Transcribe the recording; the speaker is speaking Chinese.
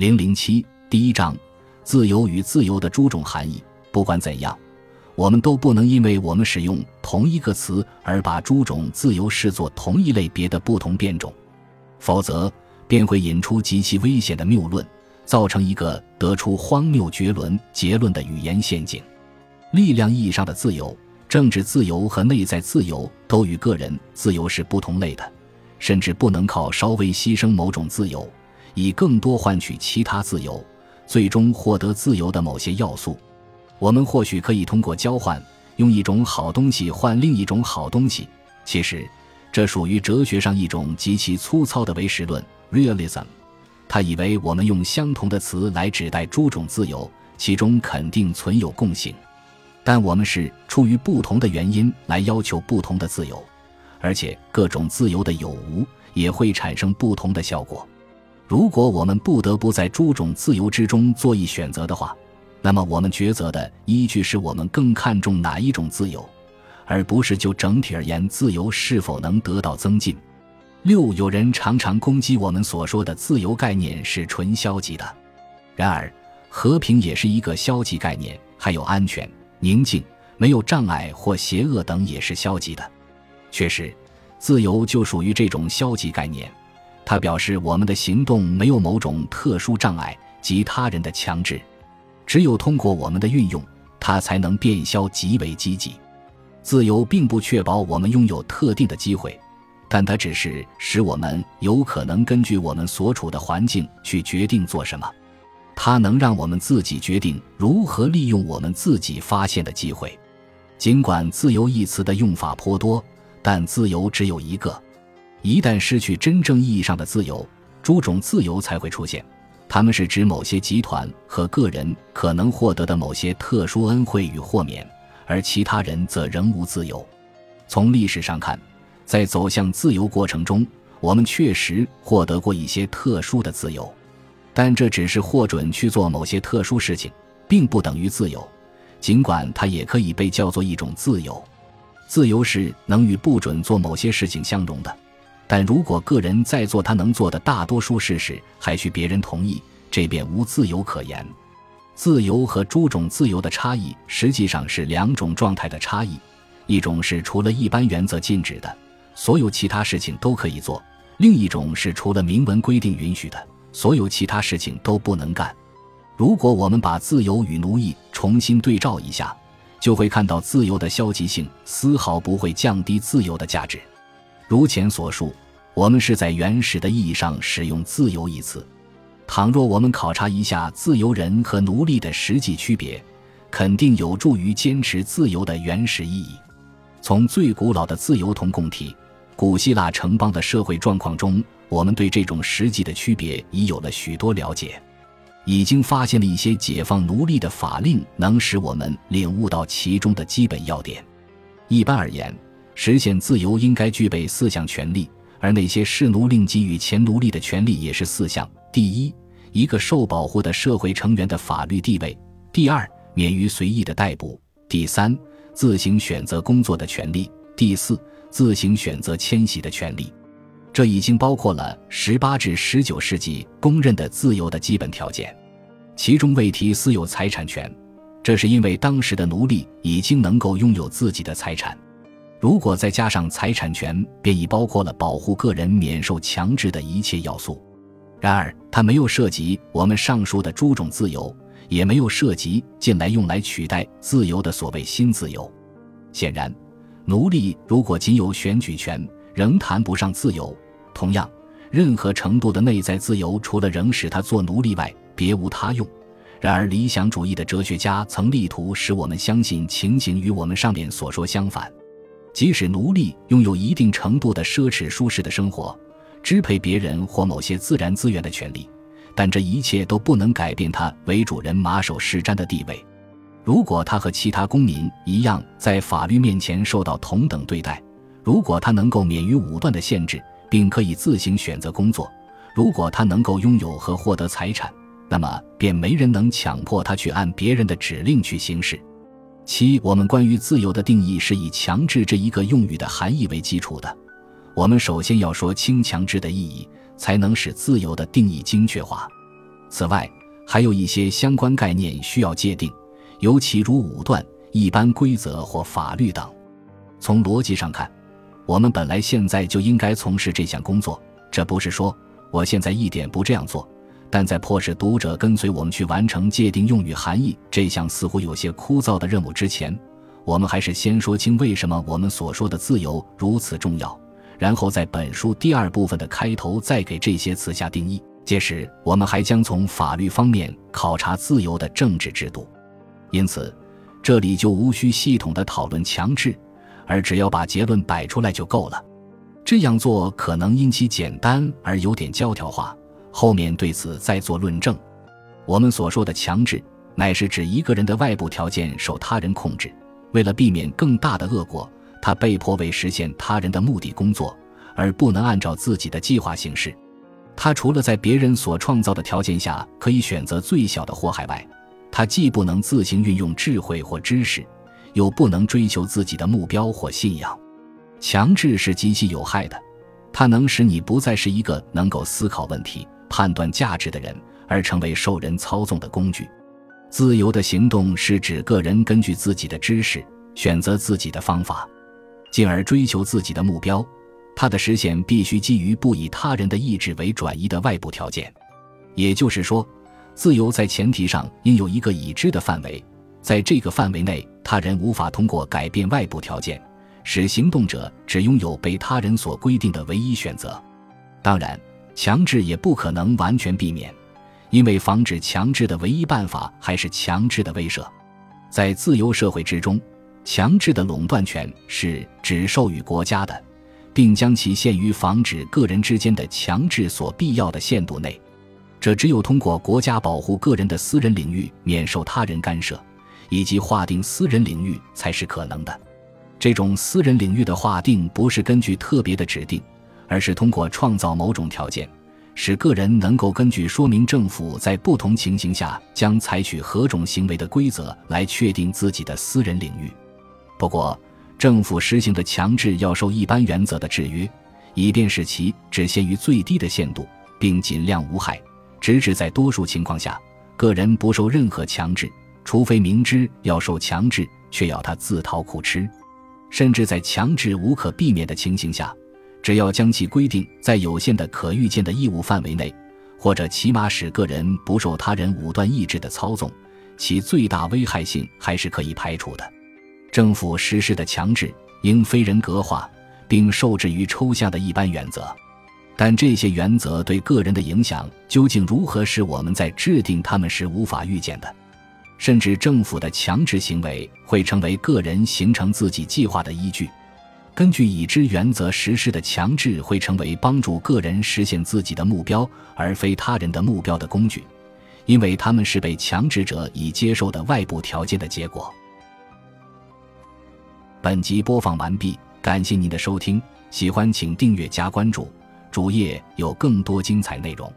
零零七第一章：自由与自由的诸种含义。不管怎样，我们都不能因为我们使用同一个词而把诸种自由视作同一类别的不同变种，否则便会引出极其危险的谬论，造成一个得出荒谬绝伦结论的语言陷阱。力量意义上的自由、政治自由和内在自由都与个人自由是不同类的，甚至不能靠稍微牺牲某种自由，以更多换取其他自由，最终获得自由的某些要素。我们或许可以通过交换，用一种好东西换另一种好东西。其实，这属于哲学上一种极其粗糙的唯实论 （realism）。他以为我们用相同的词来指代诸种自由，其中肯定存有共性。但我们是出于不同的原因来要求不同的自由，而且各种自由的有无也会产生不同的效果。如果我们不得不在诸种自由之中做一选择的话，那么，我们抉择的依据是我们更看重哪一种自由，而不是就整体而言自由是否能得到增进。六，有人常常攻击我们所说的自由概念是纯消极的，然而和平也是一个消极概念，还有安全、宁静、没有障碍或邪恶等也是消极的。确实，自由就属于这种消极概念，它表示我们的行动没有某种特殊障碍及他人的强制。只有通过我们的运用，它才能变消极为积极。自由并不确保我们拥有特定的机会，但它只是使我们有可能根据我们所处的环境去决定做什么。它能让我们自己决定如何利用我们自己发现的机会。尽管“自由”一词的用法颇多，但自由只有一个。一旦失去真正意义上的自由，诸种自由才会出现。他们是指某些集团和个人可能获得的某些特殊恩惠与豁免，而其他人则仍无自由。从历史上看，在走向自由过程中，我们确实获得过一些特殊的自由，但这只是获准去做某些特殊事情，并不等于自由。尽管它也可以被叫做一种自由，自由是能与不准做某些事情相容的。但如果个人在做他能做的大多数事时，还需别人同意，这便无自由可言。自由和诸种自由的差异，实际上是两种状态的差异：一种是除了一般原则禁止的，所有其他事情都可以做；另一种是除了明文规定允许的，所有其他事情都不能干。如果我们把自由与奴役重新对照一下，就会看到自由的消极性丝毫不会降低自由的价值。如前所述，我们是在原始的意义上使用“自由”一词。倘若我们考察一下自由人和奴隶的实际区别，肯定有助于坚持自由的原始意义。从最古老的自由同共体——古希腊城邦的社会状况中，我们对这种实际的区别已有了许多了解，已经发现了一些解放奴隶的法令，能使我们领悟到其中的基本要点。一般而言。实现自由应该具备四项权利，而那些视奴令给予前奴隶的权利也是四项：第一，一个受保护的社会成员的法律地位；第二，免于随意的逮捕；第三，自行选择工作的权利；第四，自行选择迁徙的权利。这已经包括了十八至十九世纪公认的自由的基本条件，其中未提私有财产权，这是因为当时的奴隶已经能够拥有自己的财产。如果再加上财产权，便已包括了保护个人免受强制的一切要素。然而，它没有涉及我们上述的诸种自由，也没有涉及近来用来取代自由的所谓新自由。显然，奴隶如果仅有选举权，仍谈不上自由。同样，任何程度的内在自由，除了仍使他做奴隶外，别无他用。然而，理想主义的哲学家曾力图使我们相信情形与我们上面所说相反。即使奴隶拥有一定程度的奢侈舒适的生活，支配别人或某些自然资源的权利，但这一切都不能改变他为主人马首是瞻的地位。如果他和其他公民一样在法律面前受到同等对待，如果他能够免于武断的限制，并可以自行选择工作，如果他能够拥有和获得财产，那么便没人能强迫他去按别人的指令去行事。七，我们关于自由的定义是以强制这一个用语的含义为基础的。我们首先要说清强制的意义，才能使自由的定义精确化。此外，还有一些相关概念需要界定，尤其如武断、一般规则或法律等。从逻辑上看，我们本来现在就应该从事这项工作。这不是说我现在一点不这样做，但在迫使读者跟随我们去完成界定用语含义这项似乎有些枯燥的任务之前，我们还是先说清为什么我们所说的自由如此重要。然后在本书第二部分的开头再给这些词下定义。届时，我们还将从法律方面考察自由的政治制度。因此，这里就无需系统的讨论强制，而只要把结论摆出来就够了。这样做可能因其简单而有点教条化，后面对此再做论证。我们所说的强制，乃是指一个人的外部条件受他人控制，为了避免更大的恶果。他被迫为实现他人的目的工作，而不能按照自己的计划行事。他除了在别人所创造的条件下可以选择最小的祸害外，他既不能自行运用智慧或知识，又不能追求自己的目标或信仰。强制是极其有害的，它能使你不再是一个能够思考问题、判断价值的人，而成为受人操纵的工具。自由的行动是指个人根据自己的知识选择自己的方法。进而追求自己的目标，它的实现必须基于不以他人的意志为转移的外部条件。也就是说，自由在前提上应有一个已知的范围，在这个范围内，他人无法通过改变外部条件，使行动者只拥有被他人所规定的唯一选择。当然，强制也不可能完全避免，因为防止强制的唯一办法还是强制的威慑。在自由社会之中。强制的垄断权是只授予国家的，并将其限于防止个人之间的强制所必要的限度内。这只有通过国家保护个人的私人领域免受他人干涉，以及划定私人领域才是可能的。这种私人领域的划定不是根据特别的指定，而是通过创造某种条件，使个人能够根据说明政府在不同情形下将采取何种行为的规则来确定自己的私人领域。不过，政府实行的强制要受一般原则的制约，以便使其只限于最低的限度，并尽量无害。直至在多数情况下，个人不受任何强制，除非明知要受强制，却要他自讨苦吃。甚至在强制无可避免的情形下，只要将其规定在有限的可预见的义务范围内，或者起码使个人不受他人武断意志的操纵，其最大危害性还是可以排除的。政府实施的强制应非人格化，并受制于抽象的一般原则，但这些原则对个人的影响究竟如何，是我们在制定它们时无法预见的。甚至政府的强制行为会成为个人形成自己计划的依据。根据已知原则实施的强制会成为帮助个人实现自己的目标而非他人的目标的工具，因为他们是被强制者已接受的外部条件的结果。本集播放完毕，感谢您的收听，喜欢请订阅加关注，主页有更多精彩内容。